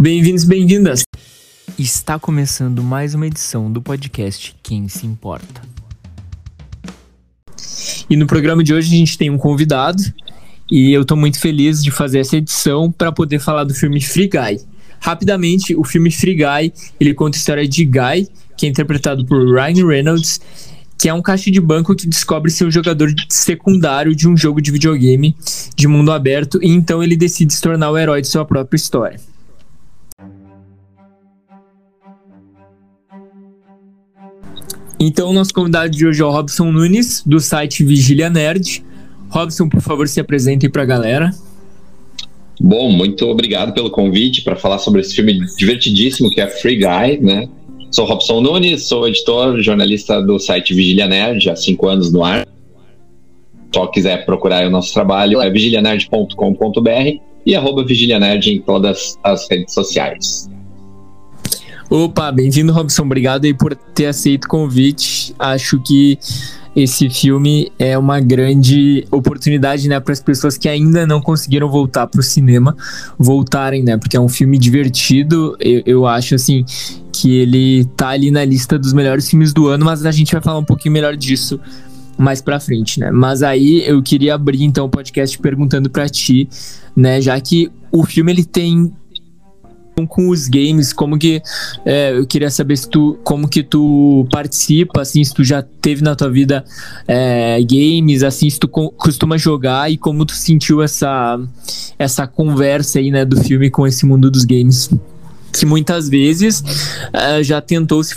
Bem-vindos, bem-vindas. Está começando mais uma edição do podcast Quem se importa. E no programa de hoje a gente tem um convidado e eu estou muito feliz de fazer essa edição para poder falar do filme Free Guy. Rapidamente, o filme Free Guy, ele conta a história de Guy, que é interpretado por Ryan Reynolds, que é um caixa de banco que descobre ser um jogador secundário de um jogo de videogame de mundo aberto e então ele decide se tornar o herói de sua própria história. Então, nosso convidado de hoje é o Robson Nunes, do site Vigília Nerd. Robson, por favor, se apresente para a galera. Bom, muito obrigado pelo convite para falar sobre esse filme divertidíssimo que é Free Guy, né? Sou Robson Nunes, sou editor, jornalista do site Vigília Nerd, há cinco anos no ar. Só quiser procurar o nosso trabalho, é vigilianerd.com.br e arroba Vigília Nerd em todas as redes sociais. Opa, bem-vindo, Robson. Obrigado aí por ter aceito o convite. Acho que esse filme é uma grande oportunidade, né, para as pessoas que ainda não conseguiram voltar para o cinema voltarem, né, porque é um filme divertido. Eu, eu, acho assim que ele tá ali na lista dos melhores filmes do ano, mas a gente vai falar um pouquinho melhor disso mais para frente, né? Mas aí eu queria abrir então o podcast perguntando para ti, né, já que o filme ele tem com os games, como que é, eu queria saber se tu como que tu participa, assim, se tu já teve na tua vida é, games, assim, se tu costuma jogar e como tu sentiu essa essa conversa aí, né, do filme com esse mundo dos games, que muitas vezes é, já tentou se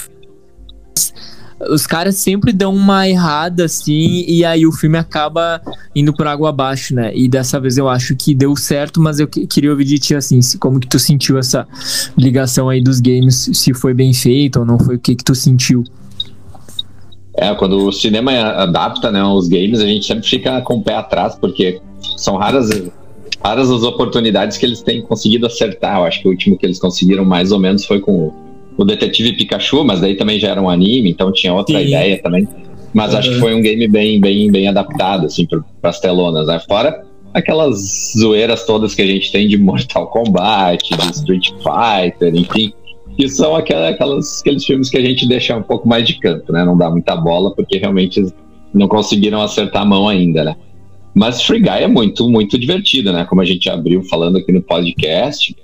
os caras sempre dão uma errada assim e aí o filme acaba indo por água abaixo, né? E dessa vez eu acho que deu certo, mas eu queria ouvir de ti assim, como que tu sentiu essa ligação aí dos games, se foi bem feito ou não foi, o que que tu sentiu? É, quando o cinema adapta, né, os games, a gente sempre fica com o pé atrás, porque são raras raras as oportunidades que eles têm conseguido acertar. Eu acho que o último que eles conseguiram mais ou menos foi com o Detetive Pikachu, mas daí também já era um anime, então tinha outra Sim. ideia também. Mas uhum. acho que foi um game bem, bem, bem adaptado, assim, para as telonas, né? Fora aquelas zoeiras todas que a gente tem de Mortal Kombat, de Street Fighter, enfim, que são aquelas, aqueles filmes que a gente deixa um pouco mais de canto, né? Não dá muita bola, porque realmente não conseguiram acertar a mão ainda, né? Mas Free Guy é muito, muito divertido, né? Como a gente abriu falando aqui no podcast,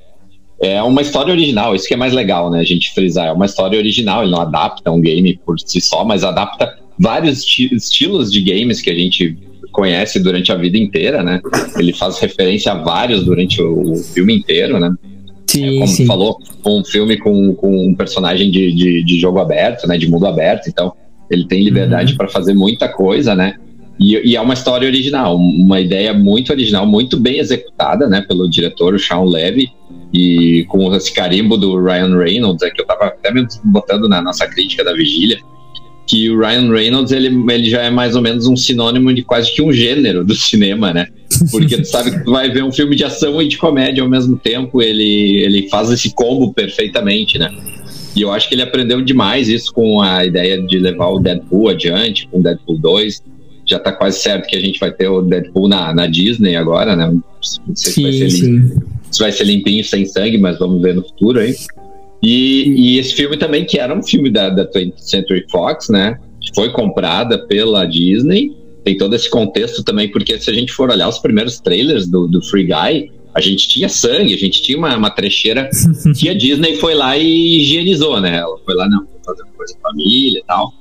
é uma história original, isso que é mais legal, né? A gente frisar, é uma história original, ele não adapta um game por si só, mas adapta vários estilos de games que a gente conhece durante a vida inteira, né? Ele faz referência a vários durante o, filme inteiro, né? Sim, é, como sim. falou, um filme com, com um personagem de, de, de, jogo aberto, né? De mundo aberto, então ele tem liberdade uhum. para fazer muita coisa, né? E, e, é uma história original, uma ideia muito original, muito bem executada, né? Pelo diretor, Sean Levy, e com esse carimbo do Ryan Reynolds, é que eu tava até botando na nossa crítica da vigília, que o Ryan Reynolds ele, ele já é mais ou menos um sinônimo de quase que um gênero do cinema, né? Porque tu sabe que tu vai ver um filme de ação e de comédia ao mesmo tempo, ele, ele faz esse combo perfeitamente, né? E eu acho que ele aprendeu demais isso com a ideia de levar o Deadpool adiante, com o Deadpool 2. Já tá quase certo que a gente vai ter o Deadpool na, na Disney agora, né? Não sei sim, se vai ser sim se vai ser limpinho, sem sangue, mas vamos ver no futuro aí. E, e esse filme também, que era um filme da, da 20th Century Fox, né? Foi comprada pela Disney. Tem todo esse contexto também, porque se a gente for olhar os primeiros trailers do, do Free Guy, a gente tinha sangue, a gente tinha uma, uma trecheira que a Disney foi lá e higienizou, né? Ela foi lá, não, fazer coisa família e tal.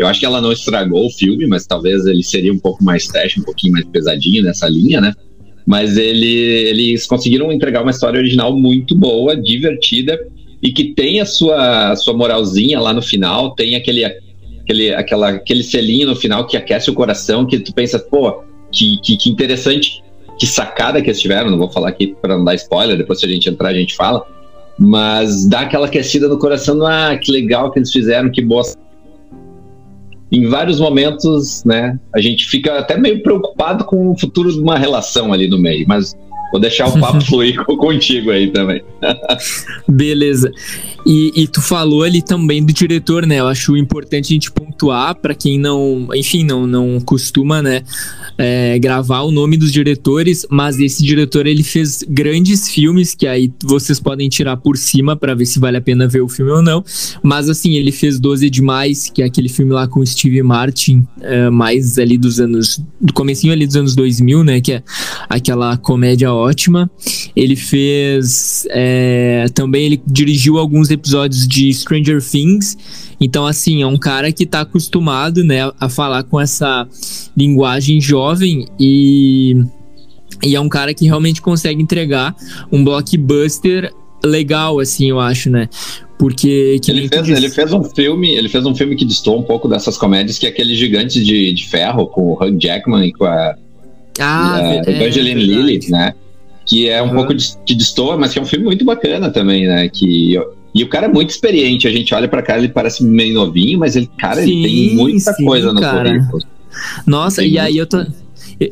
Eu acho que ela não estragou o filme, mas talvez ele seria um pouco mais trash, um pouquinho mais pesadinho nessa linha, né? Mas ele, eles conseguiram entregar uma história original muito boa, divertida e que tem a sua, a sua moralzinha lá no final, tem aquele, aquele, aquela, aquele selinho no final que aquece o coração, que tu pensa, pô, que, que, que interessante, que sacada que eles tiveram. Não vou falar aqui para não dar spoiler, depois se a gente entrar a gente fala. Mas dá aquela aquecida no coração, ah, que legal que eles fizeram, que boa em vários momentos, né, a gente fica até meio preocupado com o futuro de uma relação ali no meio, mas vou deixar o papo fluir contigo aí também. Beleza. E, e, tu falou ali também do diretor, né? Eu acho importante a gente para quem não, enfim, não, não costuma, né, é, gravar o nome dos diretores, mas esse diretor ele fez grandes filmes que aí vocês podem tirar por cima para ver se vale a pena ver o filme ou não. Mas assim, ele fez 12 demais, que é aquele filme lá com Steve Martin, é, mais ali dos anos do comecinho ali dos anos 2000, né, que é aquela comédia ótima. Ele fez é, também ele dirigiu alguns episódios de Stranger Things. Então, assim, é um cara que está acostumado, né, a falar com essa linguagem jovem e, e é um cara que realmente consegue entregar um blockbuster legal, assim, eu acho, né? Porque ele fez, ele fez um filme, ele fez um filme que distou um pouco dessas comédias, que é aquele gigante de, de ferro com o Hugh Jackman e com a, ah, a é, Evangeline é Lilly, né? Que é um uhum. pouco de, que mas que é um filme muito bacana também, né? Que e o cara é muito experiente. A gente olha para cá, ele parece meio novinho, mas ele, cara, sim, ele tem muita sim, coisa no cara. currículo. Nossa, e aí eu tô.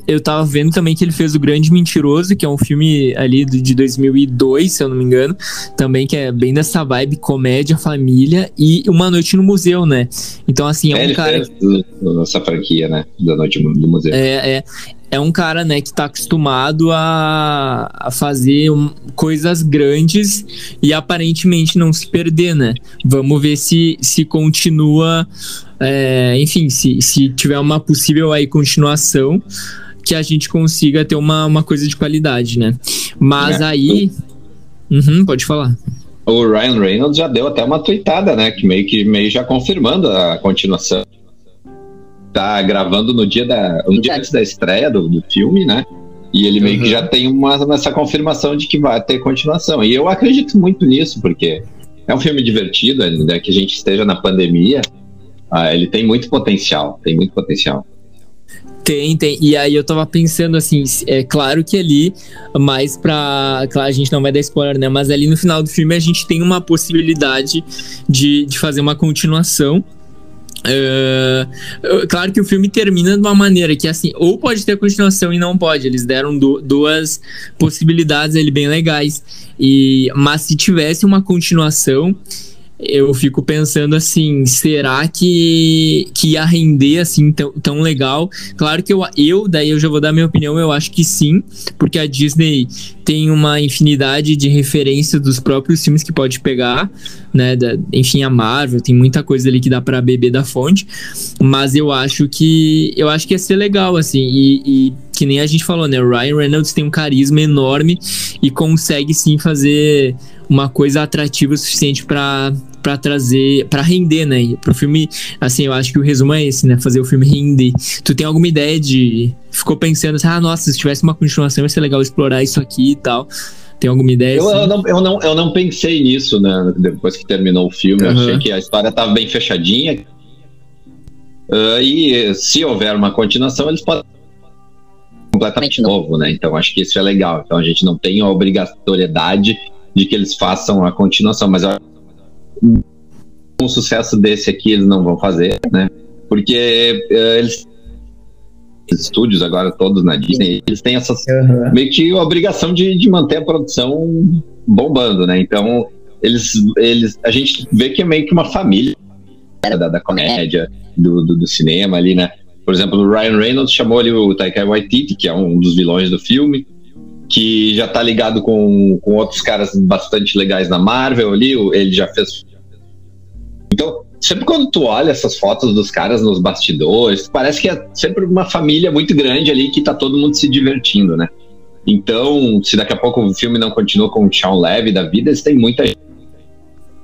Eu tava vendo também que ele fez O Grande Mentiroso, que é um filme ali de 2002, se eu não me engano, também que é bem dessa vibe comédia, família e Uma Noite no Museu, né? Então, assim, é, é um cara. Fez essa franquia, né? Da Noite do Museu. É, é é um cara, né, que tá acostumado a, a fazer um, coisas grandes e aparentemente não se perder, né? Vamos ver se, se continua, é, enfim, se, se tiver uma possível aí continuação, que a gente consiga ter uma, uma coisa de qualidade, né? Mas é. aí. Uhum, pode falar. O Ryan Reynolds já deu até uma tweetada, né? Que meio que meio já confirmando a continuação tá gravando no dia da um dia antes da estreia do, do filme, né? E ele meio uhum. que já tem uma essa confirmação de que vai ter continuação. E eu acredito muito nisso, porque é um filme divertido, ainda que a gente esteja na pandemia. Ah, ele tem muito potencial, tem muito potencial. Tem, tem. E aí eu tava pensando assim, é claro que ali, mais pra. Claro, a gente não vai dar spoiler, né? Mas ali no final do filme a gente tem uma possibilidade de, de fazer uma continuação Uh, claro que o filme termina de uma maneira que assim, ou pode ter continuação e não pode. Eles deram du duas possibilidades ali bem legais. E, mas se tivesse uma continuação, eu fico pensando assim, será que, que ia render assim tão, tão legal? Claro que eu, eu, daí eu já vou dar minha opinião, eu acho que sim, porque a Disney tem uma infinidade de referências dos próprios filmes que pode pegar, né? Da, enfim, a Marvel tem muita coisa ali que dá para beber da fonte, mas eu acho que eu acho que ia ser legal assim e, e que nem a gente falou, né? O Ryan Reynolds tem um carisma enorme e consegue sim fazer uma coisa atrativa o suficiente para para trazer, para render, né? Pro filme, assim, eu acho que o resumo é esse, né? Fazer o filme render. Tu tem alguma ideia de ficou pensando assim, ah, nossa, se tivesse uma continuação ia ser legal explorar isso aqui e tal. Tem alguma ideia? Eu, assim? eu, não, eu, não, eu não pensei nisso, né? Depois que terminou o filme, uhum. eu achei que a história tava bem fechadinha. Uh, e se houver uma continuação, eles podem completamente novo, né? Então acho que isso é legal. Então a gente não tem a obrigatoriedade de que eles façam a continuação, mas um sucesso desse aqui eles não vão fazer, né? Porque uh, eles estúdios agora todos na Disney, eles têm essa uhum. meio que obrigação de, de manter a produção bombando, né? Então eles, eles a gente vê que é meio que uma família da, da comédia, do, do, do, cinema ali, né? Por exemplo, o Ryan Reynolds chamou ali o Taika Waititi, que é um dos vilões do filme, que já tá ligado com, com outros caras bastante legais na Marvel ali, ele já fez. Então, sempre quando tu olha essas fotos dos caras nos bastidores, parece que é sempre uma família muito grande ali que tá todo mundo se divertindo, né? Então, se daqui a pouco o filme não continua com o Sean Levy da vida, eles têm muita gente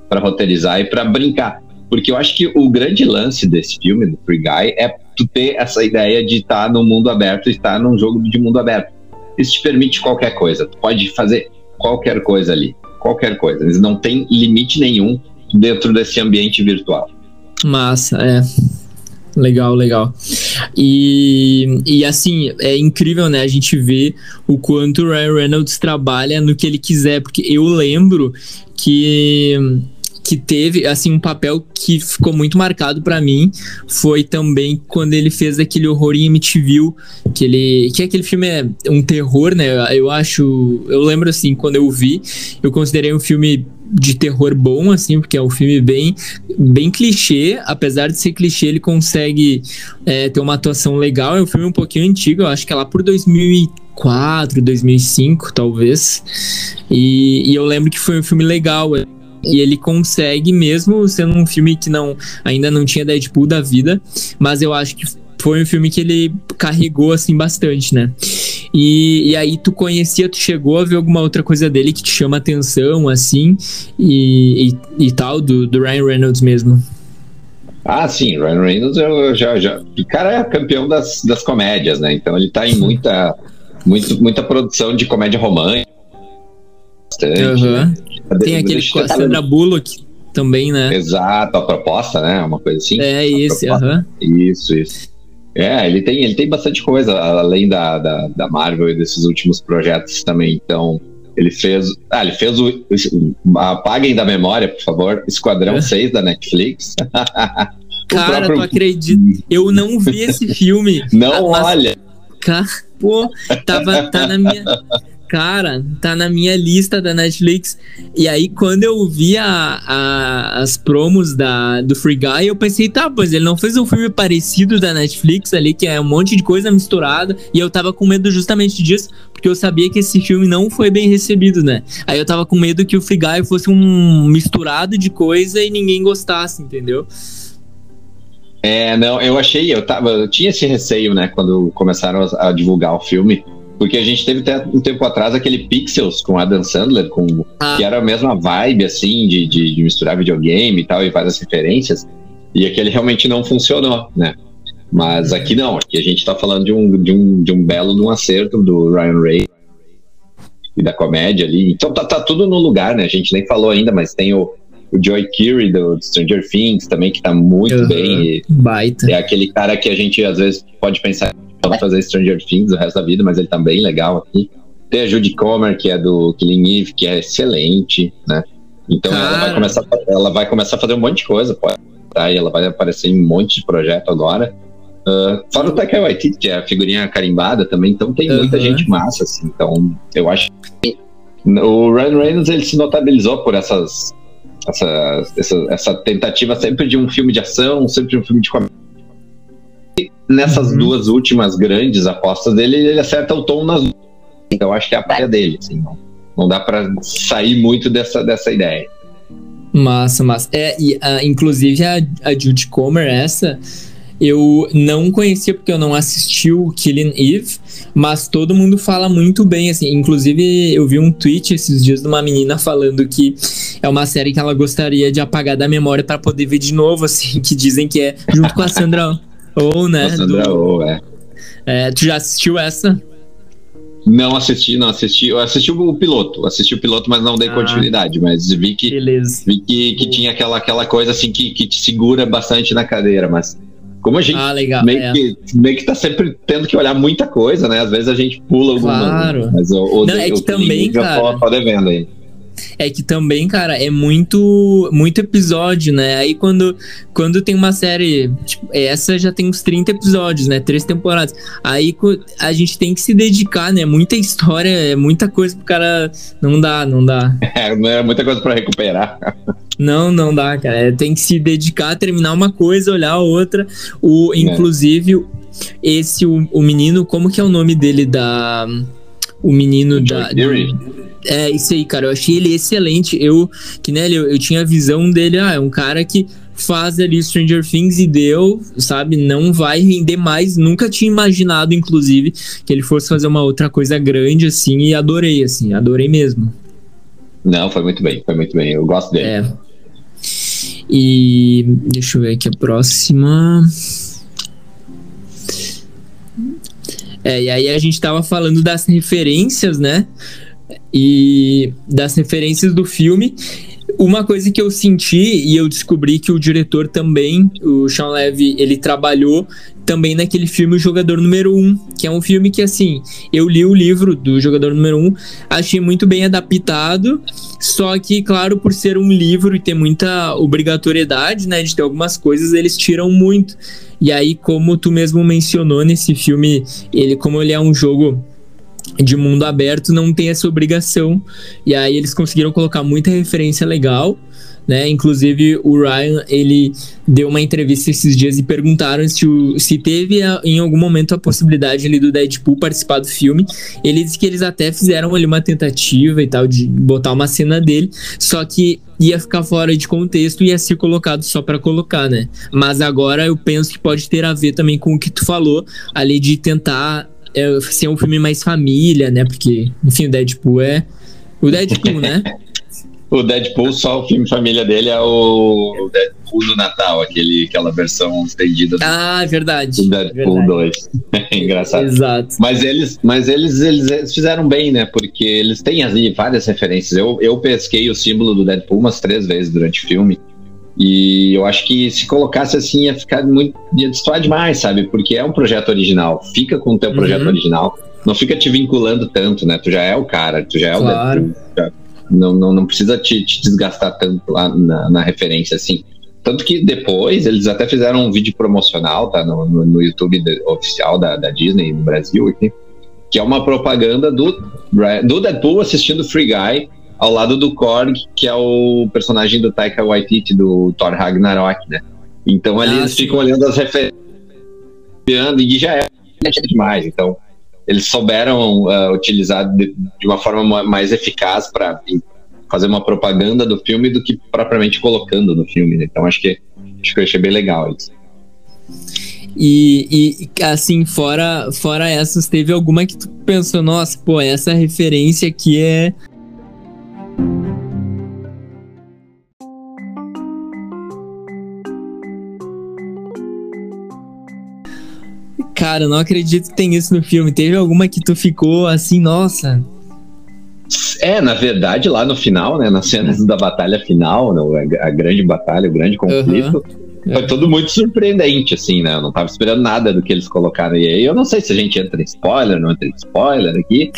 para roteirizar e para brincar. Porque eu acho que o grande lance desse filme, do Free Guy, é tu ter essa ideia de estar tá no mundo aberto, estar num jogo de mundo aberto isso te permite qualquer coisa. Tu pode fazer qualquer coisa ali. Qualquer coisa. Eles não tem limite nenhum dentro desse ambiente virtual. Massa, é. Legal, legal. E, e assim, é incrível, né? A gente vê o quanto o Ryan Reynolds trabalha no que ele quiser, porque eu lembro que que teve assim um papel que ficou muito marcado para mim foi também quando ele fez aquele horror em MTV, que ele que aquele filme é um terror, né? Eu acho, eu lembro assim, quando eu vi, eu considerei um filme de terror bom, assim, porque é um filme bem, bem clichê. Apesar de ser clichê, ele consegue é, ter uma atuação legal. É um filme um pouquinho antigo, eu acho que é lá por 2004, 2005, talvez. E, e eu lembro que foi um filme legal. E ele consegue, mesmo sendo um filme que não ainda não tinha Deadpool da vida, mas eu acho que foi um filme que ele carregou assim bastante, né? E, e aí tu conhecia, tu chegou a ver alguma outra coisa dele que te chama atenção, assim, e, e, e tal, do, do Ryan Reynolds mesmo? Ah, sim, Ryan Reynolds eu já, já. O cara é campeão das, das comédias, né? Então ele tá em muita, muito, muita produção de comédia romântica. Bastante, uhum. né? Tem aquele com a Sandra Bullock também, né? Exato, a proposta, né? Uma coisa assim. É, aham. Uhum. Isso, isso. É, ele tem, ele tem bastante coisa, além da, da, da Marvel e desses últimos projetos também. Então, ele fez. Ah, ele fez o. Apaguem da memória, por favor. Esquadrão é. 6 da Netflix. Cara, próprio... tu acredita? Eu não vi esse filme. Não mas... olha. Cara, pô, tava, tá na minha cara, tá na minha lista da Netflix. E aí, quando eu vi a, a, as promos da, do Free Guy, eu pensei, tá, pois ele não fez um filme parecido da Netflix ali, que é um monte de coisa misturada. E eu tava com medo justamente disso, porque eu sabia que esse filme não foi bem recebido, né? Aí eu tava com medo que o Free Guy fosse um misturado de coisa e ninguém gostasse, entendeu? É, não, eu achei, eu tava, eu tinha esse receio, né, quando começaram a, a divulgar o filme, porque a gente teve até um tempo atrás aquele Pixels com Adam Sandler, com, ah. que era a mesma vibe, assim, de, de, de, misturar videogame e tal, e várias referências. E aquele realmente não funcionou, né? Mas uhum. aqui não, aqui a gente tá falando de um, de um, de um belo de um acerto do Ryan Ray e da comédia ali. Então tá, tá tudo no lugar, né? A gente nem falou ainda, mas tem o, o Joy Curie do, do Stranger Things também, que tá muito uhum. bem. E, Baita. É aquele cara que a gente às vezes pode pensar vai fazer Stranger Things o resto da vida, mas ele tá bem legal aqui. Tem a Judy Comer, que é do Killing Eve, que é excelente, né? Então ela vai, começar, ela vai começar a fazer um monte de coisa, pode. Tá? E ela vai aparecer em um monte de projeto agora. Uh, fora o Taika Waititi, que é a figurinha carimbada também, então tem uhum. muita gente massa, assim. Então eu acho que o Ryan Reynolds ele se notabilizou por essas, essa, essa, essa tentativa sempre de um filme de ação, sempre de um filme de comédia nessas uhum. duas últimas grandes apostas dele, ele acerta o tom nas Então acho que é a praia dele, assim, não, não dá para sair muito dessa, dessa ideia. Massa, massa. É, e, uh, inclusive a, a Judy Comer, essa, eu não conhecia porque eu não assisti o Killing Eve, mas todo mundo fala muito bem, assim. Inclusive, eu vi um tweet esses dias de uma menina falando que é uma série que ela gostaria de apagar da memória para poder ver de novo, assim, que dizem que é junto com a Sandra ou, né? Sandra do... Oh, é. é. Tu já assistiu essa? Não assisti, não assisti. Eu assisti o piloto, assisti o piloto, mas não dei ah, continuidade. Mas vi que, beleza. vi que, que tinha aquela, aquela coisa assim que, que te segura bastante na cadeira, mas como a gente ah, legal, meio, é. que, meio que tá sempre tendo que olhar muita coisa, né? Às vezes a gente pula alguma. Claro. Mas o, o, não, é que também, cara. Tô devendo aí é que também, cara, é muito muito episódio, né? Aí quando, quando tem uma série, tipo, essa já tem uns 30 episódios, né? Três temporadas. Aí a gente tem que se dedicar, né? Muita história, é muita coisa pro cara. Não dá, não dá. É, não é muita coisa para recuperar. Não, não dá, cara. É, tem que se dedicar, terminar uma coisa, olhar a outra. O, é. inclusive, esse, o, o menino, como que é o nome dele da. O menino o da. É, isso aí, cara. Eu achei ele excelente. Eu, que né, eu, eu tinha a visão dele, ah, é um cara que faz ali Stranger Things e deu, sabe? Não vai render mais. Nunca tinha imaginado, inclusive, que ele fosse fazer uma outra coisa grande, assim, e adorei, assim, adorei mesmo. Não, foi muito bem, foi muito bem. Eu gosto dele. É. E deixa eu ver aqui a próxima. É, e aí a gente tava falando das referências, né? E das referências do filme. Uma coisa que eu senti e eu descobri que o diretor também, o Sean Levy, ele trabalhou também naquele filme O Jogador Número 1, que é um filme que, assim, eu li o livro do Jogador Número 1, achei muito bem adaptado, só que, claro, por ser um livro e ter muita obrigatoriedade, né, de ter algumas coisas, eles tiram muito. E aí, como tu mesmo mencionou nesse filme, ele como ele é um jogo de mundo aberto não tem essa obrigação. E aí eles conseguiram colocar muita referência legal né? Inclusive o Ryan ele deu uma entrevista esses dias e perguntaram se, o, se teve a, em algum momento a possibilidade ali do Deadpool participar do filme. Ele disse que eles até fizeram ali uma tentativa e tal de botar uma cena dele, só que ia ficar fora de contexto e ia ser colocado só para colocar, né? Mas agora eu penso que pode ter a ver também com o que tu falou ali de tentar é, ser um filme mais família, né? Porque, enfim, o Deadpool é o Deadpool, né? O Deadpool, só o filme família dele é o Deadpool do Natal, aquele, aquela versão estendida. Ah, é verdade. Do Deadpool verdade. 2. Engraçado. Exato. Mas eles, mas eles, eles, eles, fizeram bem, né? Porque eles têm ali várias referências. Eu, eu pesquei o símbolo do Deadpool umas três vezes durante o filme. E eu acho que se colocasse assim ia ficar muito. ia destoar demais, sabe? Porque é um projeto original. Fica com o teu projeto uhum. original. Não fica te vinculando tanto, né? Tu já é o cara, tu já é claro. o Deadpool. Já não, não, não precisa te, te desgastar tanto lá na, na, referência, assim. Tanto que depois eles até fizeram um vídeo promocional, tá? No, no, no YouTube de, oficial da, da Disney no Brasil aqui, que é uma propaganda do, do Deadpool assistindo Free Guy ao lado do Korg, que é o personagem do Taika Waititi do Thor Ragnarok, né? Então ali ah, eles sim. ficam olhando as referências e já é demais. Então eles souberam uh, utilizar de, de, uma forma mais eficaz para fazer uma propaganda do filme do que propriamente colocando no filme. Né? Então acho que acho que eu achei bem legal isso. E, e, assim, fora, fora essas, teve alguma que tu pensou, nossa, pô, essa referência aqui é. Cara, não acredito que tem isso no filme. Teve alguma que tu ficou assim, nossa. É, na verdade, lá no final, né, nas cenas da batalha final, né, a grande batalha, o grande conflito, uhum. Foi tudo muito surpreendente, assim, né? Eu não tava esperando nada do que eles colocaram aí. Eu não sei se a gente entra em spoiler, não entra em spoiler aqui,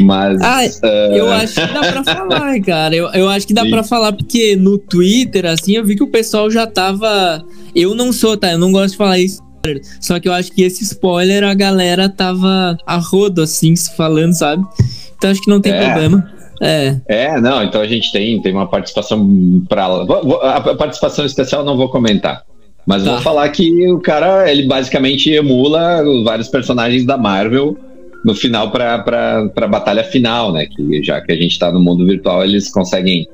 mas. Ah, uh... eu acho que dá pra falar, cara. Eu, eu acho que dá Sim. pra falar, porque no Twitter, assim, eu vi que o pessoal já tava. Eu não sou, tá? Eu não gosto de falar isso só que eu acho que esse spoiler a galera tava a rodo, assim, falando, sabe? Então acho que não tem é. problema. É. É, não, então a gente tem, tem uma participação para A participação especial não vou comentar. Mas tá. vou falar que o cara, ele basicamente emula vários personagens da Marvel no final para a batalha final, né? Que já que a gente tá no mundo virtual, eles conseguem,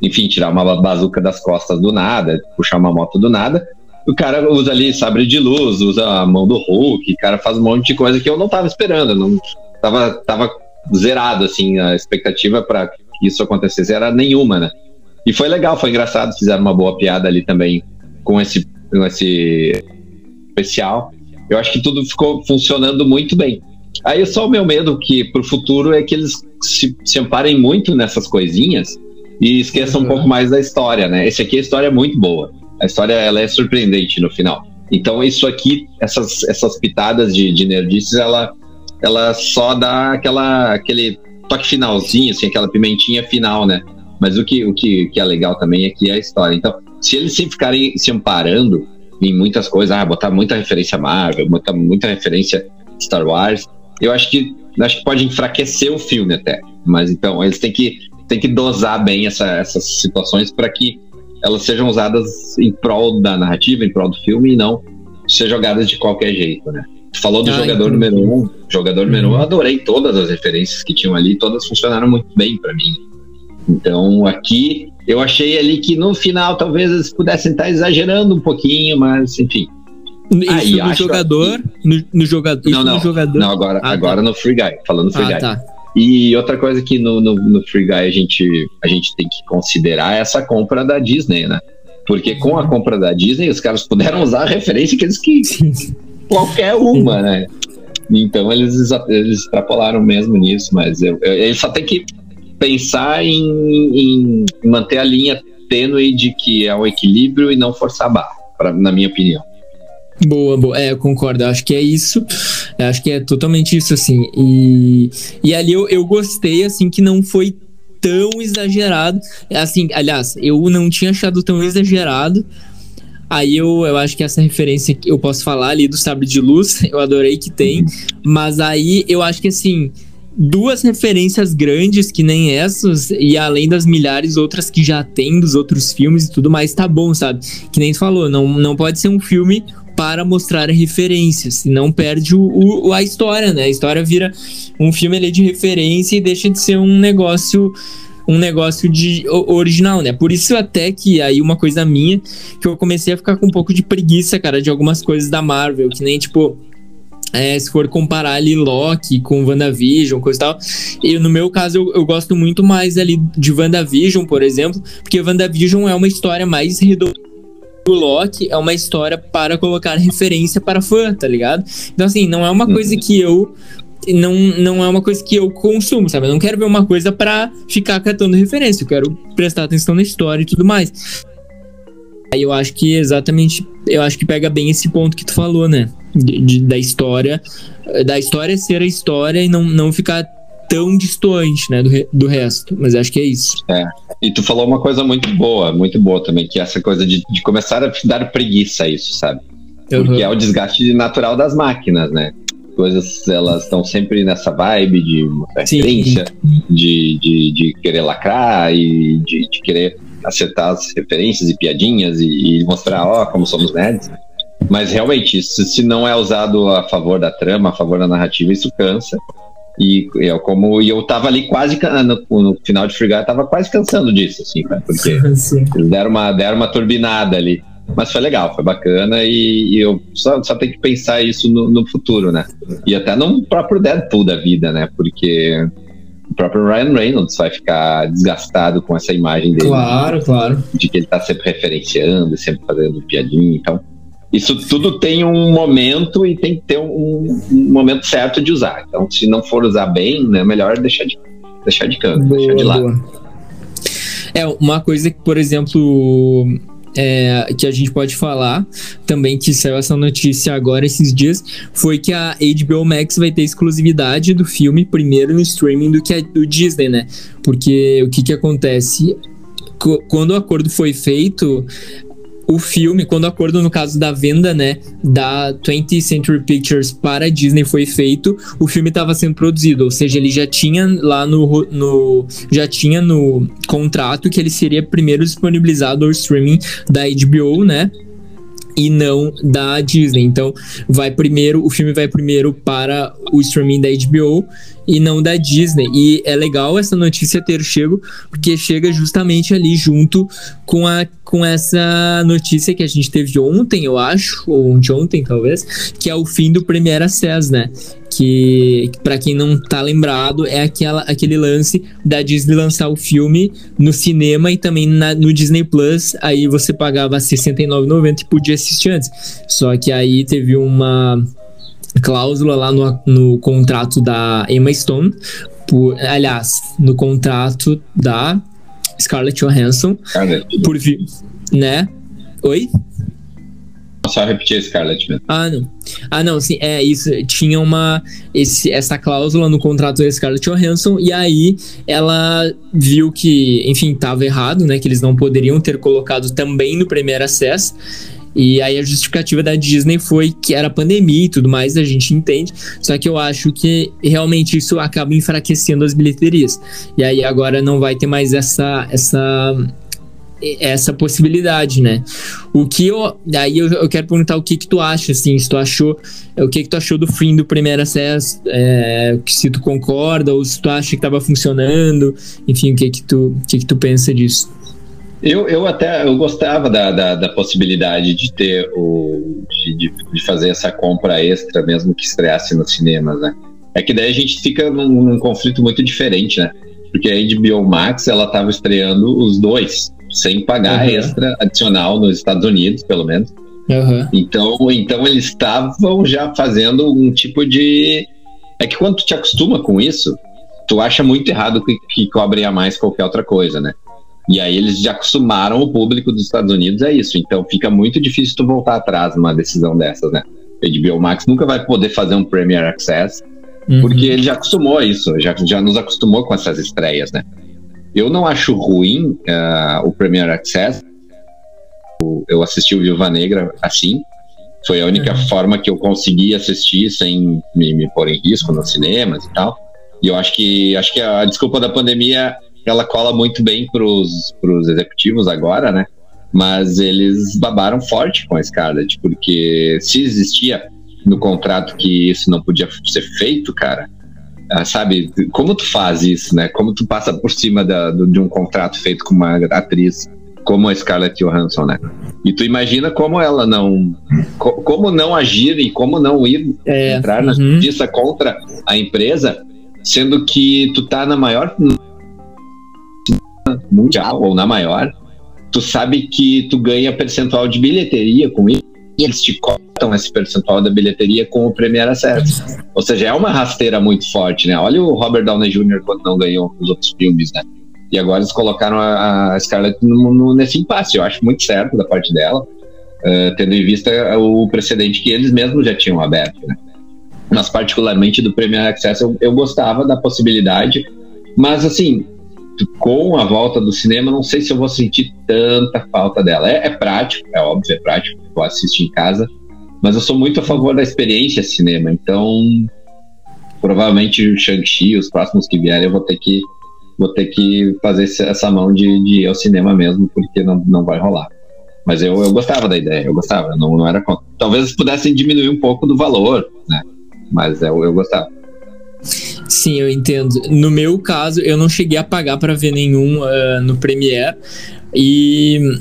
enfim, tirar uma bazuca das costas do nada, puxar uma moto do nada o cara usa ali sabre de luz, usa a mão do Hulk, o cara faz um monte de coisa que eu não tava esperando, não tava, tava zerado, assim, a expectativa para que isso acontecesse era nenhuma, né? E foi legal, foi engraçado, fizeram uma boa piada ali também com esse, com esse especial. Eu acho que tudo ficou funcionando muito bem. Aí só o meu medo que pro futuro é que eles se, se amparem muito nessas coisinhas e esqueçam uhum. um pouco mais da história, né? Esse aqui a história é muito boa. A história ela é surpreendente no final. Então isso aqui, essas, essas pitadas de, de nerdices, ela, ela só dá aquela, aquele toque finalzinho, assim, aquela pimentinha final, né? Mas o que, o que, que é legal também é que é a história. Então, se eles sempre ficarem se amparando em muitas coisas, ah, botar muita referência Marvel, botar muita referência Star Wars, eu acho que acho que pode enfraquecer o filme até. Mas então eles têm que, têm que dosar bem essa, essas situações para que elas sejam usadas em prol da narrativa, em prol do filme, e não ser jogadas de qualquer jeito, né? Falou do ah, jogador número um, jogador número um, eu adorei todas as referências que tinham ali, todas funcionaram muito bem para mim. Então aqui eu achei ali que no final talvez eles pudessem estar exagerando um pouquinho, mas enfim. Isso Aí, no jogador, que... no, no, jogador, não, não, jogador. Não, agora, ah, agora tá. no Free Guy, falando Free ah, Guy. Tá. E outra coisa que no, no, no, Free Guy a gente, a gente tem que considerar é essa compra da Disney, né? Porque com a compra da Disney, os caras puderam usar a referência que eles que qualquer uma, né? Então eles, eles extrapolaram mesmo nisso, mas eu, eu, ele só tem que pensar em, em, manter a linha tênue de que é um equilíbrio e não forçar a barra, na minha opinião. Boa, boa. É, eu concordo. Eu acho que é isso. Eu acho que é totalmente isso, assim. E, e ali eu, eu gostei, assim, que não foi tão exagerado. Assim, aliás, eu não tinha achado tão exagerado. Aí eu, eu acho que essa referência que eu posso falar ali do sabre de luz, eu adorei que tem. Mas aí eu acho que assim, duas referências grandes que nem essas, e além das milhares outras que já tem dos outros filmes e tudo mais, tá bom, sabe? Que nem tu falou, não, não pode ser um filme para mostrar referências, senão perde o, o, a história, né? A história vira um filme ali de referência e deixa de ser um negócio um negócio de original, né? Por isso até que aí uma coisa minha que eu comecei a ficar com um pouco de preguiça, cara, de algumas coisas da Marvel, que nem tipo é, se for comparar ali Loki com WandaVision, coisa e tal. E no meu caso, eu, eu, gosto muito mais ali de WandaVision, por exemplo, porque WandaVision é uma história mais redonda. O Loki é uma história para colocar referência para fã, tá ligado? Então, assim, não é uma coisa uhum. que eu não, não é uma coisa que eu consumo, sabe? Eu não quero ver uma coisa para ficar catando referência, eu quero prestar atenção na história e tudo mais. Aí eu acho que exatamente, eu acho que pega bem esse ponto que tu falou, né? De, de, da história, da história ser a história e não, não ficar tão distante, né, do, do resto. Mas acho que é isso. É. E tu falou uma coisa muito boa, muito boa também, que é essa coisa de, de começar a dar preguiça a isso, sabe? Porque uhum. é o desgaste natural das máquinas, né? Coisas, elas estão sempre nessa vibe de referência, de, de, de, querer lacrar e de, de, querer acertar as referências e piadinhas e, e mostrar, ó, como somos nerds. Mas realmente, se, se não é usado a favor da trama, a favor da narrativa, isso cansa. E eu, como, e eu tava ali quase no, no final de Free Guy, tava quase cansando disso, assim, cara, porque eles deram uma, deram uma turbinada ali. Mas foi legal, foi bacana e, e eu só, só tenho que pensar isso no, no, futuro, né? E até no próprio Deadpool da vida, né? Porque o próprio Ryan Reynolds vai ficar desgastado com essa imagem dele. Claro, claro. De que ele tá sempre referenciando, sempre fazendo piadinha, então isso tudo tem um momento e tem que ter um, um, momento certo de usar. Então, se não for usar bem, né, melhor deixar de, deixar de canto, boa, deixar de lado. Boa. É, uma coisa que, por exemplo, é, que a gente pode falar também, que saiu essa notícia agora esses dias, foi que a HBO Max vai ter exclusividade do filme primeiro no streaming do que a do Disney, né? Porque o que que acontece? Quando o acordo foi feito, o filme, quando o acordo, no caso da venda, né, da 20th Century Pictures para a Disney foi feito, o filme estava sendo produzido, ou seja, ele já tinha lá no, no já tinha no contrato que ele seria primeiro disponibilizado ao streaming da HBO, né, e não da Disney. Então, vai primeiro, o filme vai primeiro para o streaming da HBO e não da Disney. E é legal essa notícia ter chego, porque chega justamente ali junto com, a, com essa notícia que a gente teve ontem, eu acho, ou ontem, ontem talvez, que é o fim do Premiere Access, né? Que, para quem não tá lembrado, é aquela, aquele lance da Disney lançar o filme no cinema e também na, no Disney Plus. Aí você pagava R$69,90 e podia assistir antes. Só que aí teve uma cláusula lá no, no contrato da Emma Stone, por, aliás, no contrato da Scarlett Johansson, Scarlett. por né? Oi? Só repetir Scarlett mesmo. Ah, não. Ah, não, sim, é isso. Tinha uma esse, essa cláusula no contrato da Scarlett Johansson e aí ela viu que, enfim, estava errado, né? Que eles não poderiam ter colocado também no Premier Access. E aí a justificativa da Disney foi que era pandemia e tudo mais, a gente entende. Só que eu acho que realmente isso acaba enfraquecendo as bilheterias. E aí agora não vai ter mais essa essa essa possibilidade, né? O que eu. Aí eu, eu, quero perguntar o que que tu acha, assim, se tu achou. O que que tu achou do fim do primeiro acesso? É, se tu concorda, ou se tu acha que estava funcionando, enfim, o que que tu, o que que tu pensa disso? Eu, eu até eu gostava da, da, da possibilidade de ter o de, de, fazer essa compra extra mesmo que estreasse nos cinemas, né? É que daí a gente fica num, num conflito muito diferente, né? Porque a HBO Max ela estava estreando os dois sem pagar uhum. extra adicional nos Estados Unidos, pelo menos. Uhum. Então, então eles estavam já fazendo um tipo de é que quando tu te acostuma com isso, tu acha muito errado que, que cobrem a mais qualquer outra coisa, né? E aí eles já acostumaram o público dos Estados Unidos a isso. Então fica muito difícil tu voltar atrás numa decisão dessas, né? O HBO Max nunca vai poder fazer um Premier Access, uhum. porque ele já acostumou a isso, já, já nos acostumou com essas estreias, né? Eu não acho ruim uh, o Premier Access. Eu assisti o Viúva Negra assim. Foi a única uhum. forma que eu consegui assistir sem me, me pôr em risco nos cinemas e tal. E eu acho que acho que a desculpa da pandemia ela cola muito bem pros, pros executivos agora, né? Mas eles babaram forte com a Scarlett, porque se existia no contrato que isso não podia ser feito, cara, ah, sabe? Como tu faz isso, né? Como tu passa por cima da, do, de um contrato feito com uma atriz como a Scarlett Johansson, né? E tu imagina como ela não, co, como não agir e como não ir é, entrar na uhum. justiça contra a empresa, sendo que tu tá na maior mundial ou na maior, tu sabe que tu ganha percentual de bilheteria com isso e eles te cortam esse percentual da bilheteria com o Premiere Access. Ou seja, é uma rasteira muito forte, né? Olha o Robert Downey Jr. quando não ganhou os outros filmes, né? E agora eles colocaram a, a Scarlett no, no, nesse impasse. Eu acho muito certo da parte dela, uh, tendo em vista o precedente que eles mesmos já tinham aberto, né? Mas particularmente do Premiere Access eu, eu gostava da possibilidade, mas assim, com a volta do cinema, não sei se eu vou sentir tanta falta dela. É, é prático, é óbvio, é prático, vou assistir em casa, mas eu sou muito a favor da experiência cinema, então provavelmente o Shang-Chi, os próximos que vierem, eu vou ter que vou ter que fazer essa mão de, de ir ao cinema mesmo, porque não, não vai rolar. Mas eu, eu gostava da ideia, eu gostava, não, não era contra. Talvez pudessem diminuir um pouco do valor, né? Mas eu, eu gostava. Sim, eu entendo. No meu caso, eu não cheguei a pagar para ver nenhum uh, no Premiere. E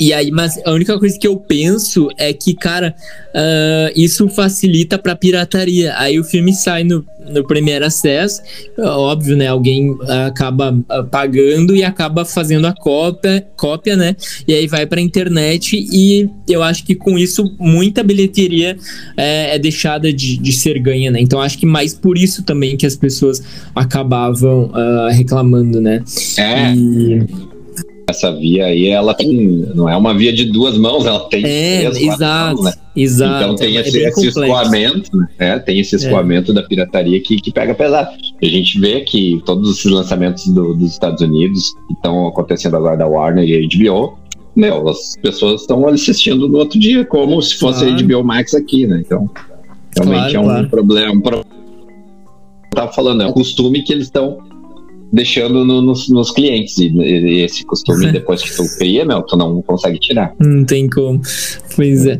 e aí, mas a única coisa que eu penso é que, cara, uh, isso facilita pra pirataria. Aí o filme sai no, no Premiere Access, óbvio, né? Alguém acaba uh, pagando e acaba fazendo a cópia, cópia, né? E aí vai pra internet e eu acho que com isso muita bilheteria é, é deixada de, de ser ganha, né? Então acho que mais por isso também que as pessoas acabavam uh, reclamando, né? É. E essa via aí, ela tem, não é uma via de duas mãos, ela tem é, três, exato, mãos, né? Exato. Então tem é, esse, esse escoamento, né? Tem esse é. escoamento é. da pirataria que, que pega pesado. A gente vê que todos esses lançamentos do, dos Estados Unidos que estão acontecendo agora da Warner e HBO, meu, as pessoas estão assistindo no outro dia, como se fosse claro. a HBO Max aqui, né? Então, realmente claro, é um claro. problema. Um tava falando, é um costume que eles estão deixando no, nos, nos, clientes. E, e, esse costume, depois que tu cria, meu, tu não consegue tirar. Não tem como. Pois é.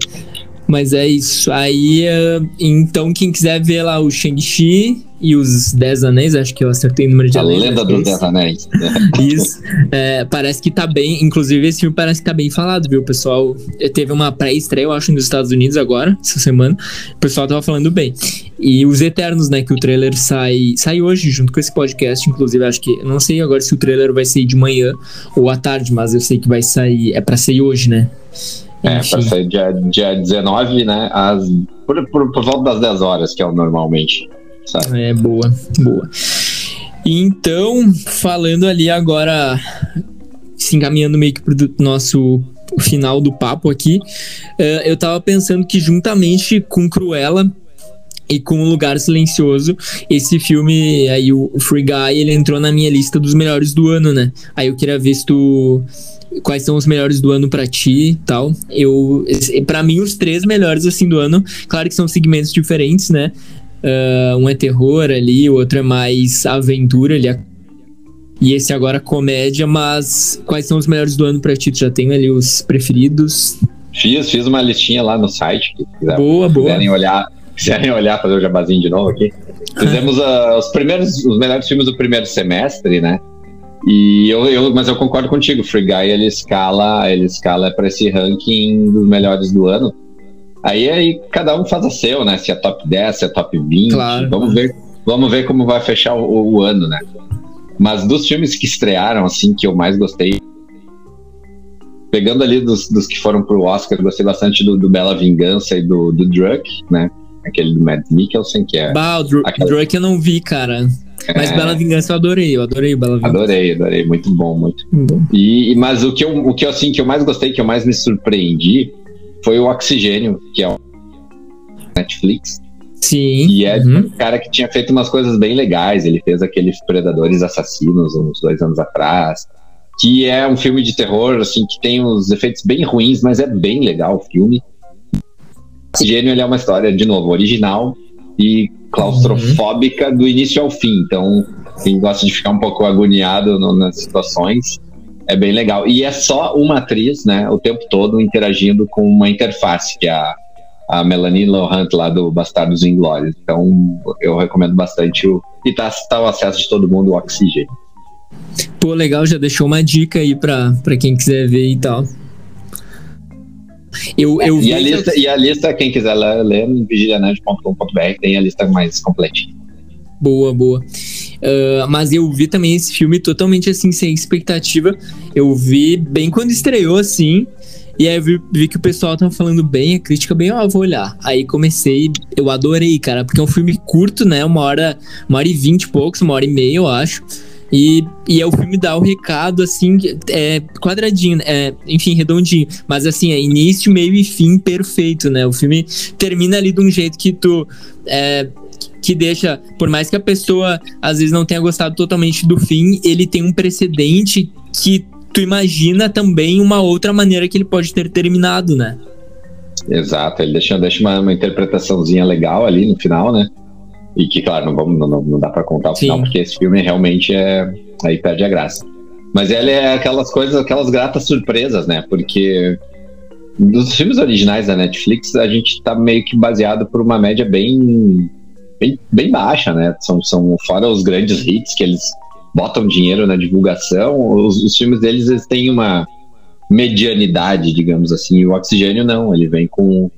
Mas é isso. Aí, uh, então, quem quiser ver lá o Shang-Chi e os Dez Anéis, acho que eu acertei o número de A anéis. A lenda dos Dez Anéis. isso. É, parece que tá bem. Inclusive, esse filme parece que tá bem falado, viu, pessoal? Teve uma pré-estreia, eu acho, nos Estados Unidos agora, essa semana. O pessoal tava falando bem. E os Eternos, né? Que o trailer sai, sai hoje, junto com esse podcast. Inclusive, acho que. Não sei agora se o trailer vai sair de manhã ou à tarde, mas eu sei que vai sair. É pra sair hoje, né? É, Enfim. pra sair dia, dia 19, né? Às, por, por, por volta das 10 horas, que é o normalmente. Sabe? É, boa, boa. Então, falando ali agora, se encaminhando meio que pro nosso final do papo aqui, uh, eu tava pensando que juntamente com Cruella e com o Lugar Silencioso, esse filme aí, o Free Guy, ele entrou na minha lista dos melhores do ano, né? Aí eu queria ver se tu quais são os melhores do ano para ti tal. Eu, para mim, os três melhores assim do ano, claro que são segmentos diferentes, né? Uh, um é terror ali, o outro é mais aventura ali. E esse agora comédia, mas quais são os melhores do ano pra ti? Tu já tem ali os preferidos? Fiz, fiz uma listinha lá no site, que quiser, boa, boa. quiserem olhar, quiserem olhar, fazer o jabazinho de novo aqui. Fizemos uh, os primeiros, os melhores filmes do primeiro semestre, né? E eu, eu, mas eu concordo contigo, Free Guy ele escala, ele escala para esse ranking dos melhores do ano. Aí aí cada um faz a seu, né? Se é top 10, se é top 20. Claro, vamos ver, vamos ver como vai fechar o, o, ano, né? Mas dos filmes que estrearam assim que eu mais gostei, pegando ali dos, dos que foram pro Oscar, gostei bastante do, do Bela Vingança e do, do Druk, né? Aquele do Matt Mikkelsen, que é. Bah, o Dr aquela... Druk eu não vi, cara. Mas é... Bela Vingança eu adorei, eu adorei Bela Vingança. Adorei, adorei, muito bom, muito. Bom. E, mas o que eu, o que eu assim que eu mais gostei, que eu mais me surpreendi, foi o Oxigênio, que é o Netflix. Sim. E é uhum. um cara que tinha feito umas coisas bem legais. Ele fez aqueles Predadores Assassinos uns dois anos atrás. Que é um filme de terror, assim, que tem os efeitos bem ruins, mas é bem legal o filme. Oxigênio ele é uma história, de novo, original e claustrofóbica uhum. do início ao fim. Então, quem gosta de ficar um pouco agoniado no, nas situações, é bem legal. E é só uma atriz, né, o tempo todo interagindo com uma interface, que é a, a Melanie Lohant lá do Bastardos Inglórios. Então, eu recomendo bastante o. E tá, tá o acesso de todo mundo, o Oxigênio. Pô, legal, já deixou uma dica aí pra, pra quem quiser ver e tal. Eu, eu e, a lista, e a lista, quem quiser ler, vigilianet.com.br tem a lista mais completinha. Boa, boa. Uh, mas eu vi também esse filme totalmente assim, sem expectativa. Eu vi bem quando estreou, assim. E aí eu vi, vi, que o pessoal tava falando bem, a crítica bem, ó, vou olhar. Aí comecei, eu adorei, cara, porque é um filme curto, né? Uma hora, uma hora e vinte e poucos, uma hora e meia, eu acho. E, e é o filme dá o recado, assim, é quadradinho, é, enfim, redondinho. Mas assim, é início, meio e fim perfeito, né? O filme termina ali de um jeito que tu. É, que deixa, por mais que a pessoa às vezes não tenha gostado totalmente do fim, ele tem um precedente que tu imagina também uma outra maneira que ele pode ter terminado, né? Exato, ele deixa, deixa uma, uma interpretaçãozinha legal ali no final, né? E que, claro, não, vamos, não, não dá para contar o Sim. final, porque esse filme realmente é. Aí perde a graça. Mas ele é aquelas coisas, aquelas gratas surpresas, né? Porque dos filmes originais da Netflix, a gente tá meio que baseado por uma média bem, bem, bem baixa, né? São, são fora os grandes hits que eles botam dinheiro na divulgação, os, os filmes deles eles têm uma medianidade, digamos assim. E o Oxigênio não, ele vem com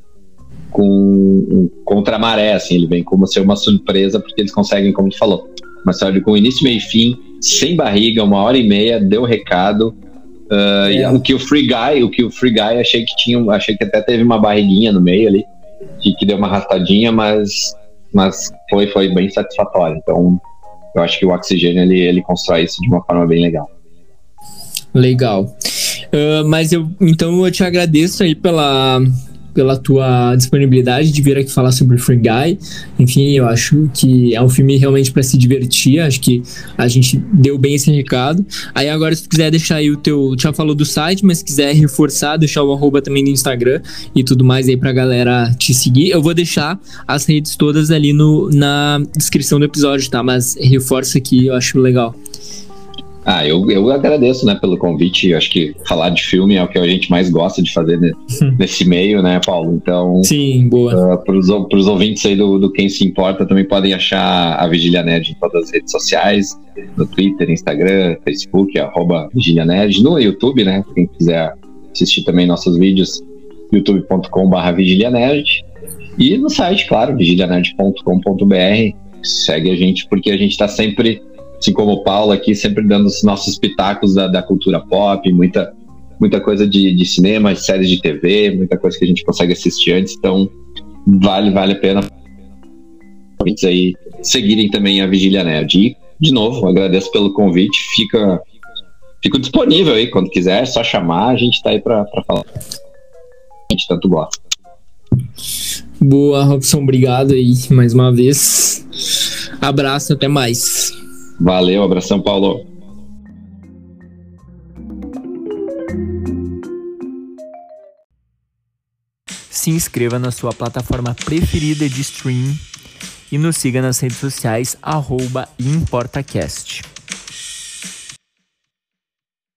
com um contra a maré, assim, ele vem como ser uma surpresa, porque eles conseguem, como tu falou, uma história com início, meio e fim, sem barriga, uma hora e meia, deu recado. Uh, é. o que o Free Guy, o que o Free Guy achei que tinha, achei que até teve uma barriguinha no meio ali, que, que deu uma arrastadinha, mas, mas foi, foi bem satisfatório. Então, eu acho que o Oxigênio ele, ele constrói isso de uma forma bem legal. Legal. Uh, mas eu então eu te agradeço aí pela, pela tua disponibilidade de vir aqui falar sobre Free Guy. Enfim, eu acho que é um filme realmente para se divertir. Acho que a gente deu bem esse recado. Aí agora, se tu quiser deixar aí o teu. Já falou do site, mas se quiser reforçar, deixar o arroba também no Instagram e tudo mais aí pra galera te seguir. Eu vou deixar as redes todas ali no, na descrição do episódio, tá? Mas reforça aqui, eu acho legal. Ah, eu, eu agradeço, né, pelo convite. Eu acho que falar de filme é o que a gente mais gosta de fazer nesse meio, né, Paulo? Então, sim, boa. Uh, para os ouvintes aí do, do Quem Se Importa, também podem achar a Vigília Nerd em todas as redes sociais, no Twitter, Instagram, Facebook, arroba Vigília Nerd, no YouTube, né? Quem quiser assistir também nossos vídeos, youtube.com.br Vigília Nerd. E no site, claro, vigilianerd.com.br. Segue a gente, porque a gente está sempre assim como o Paulo aqui, sempre dando os nossos pitacos da, da cultura pop, muita, muita coisa de, de cinema, séries de TV, muita coisa que a gente consegue assistir antes, então vale, vale a pena aí seguirem também a Vigília Nerd. E, de novo, agradeço pelo convite, fica, fico disponível aí quando quiser, é só chamar, a gente tá aí para falar. A gente tanto gosta. Boa, Robson, obrigado aí mais uma vez. Abraço, até mais. Valeu, abração, Paulo. Se inscreva na sua plataforma preferida de stream e nos siga nas redes sociais, arroba ImportaCast.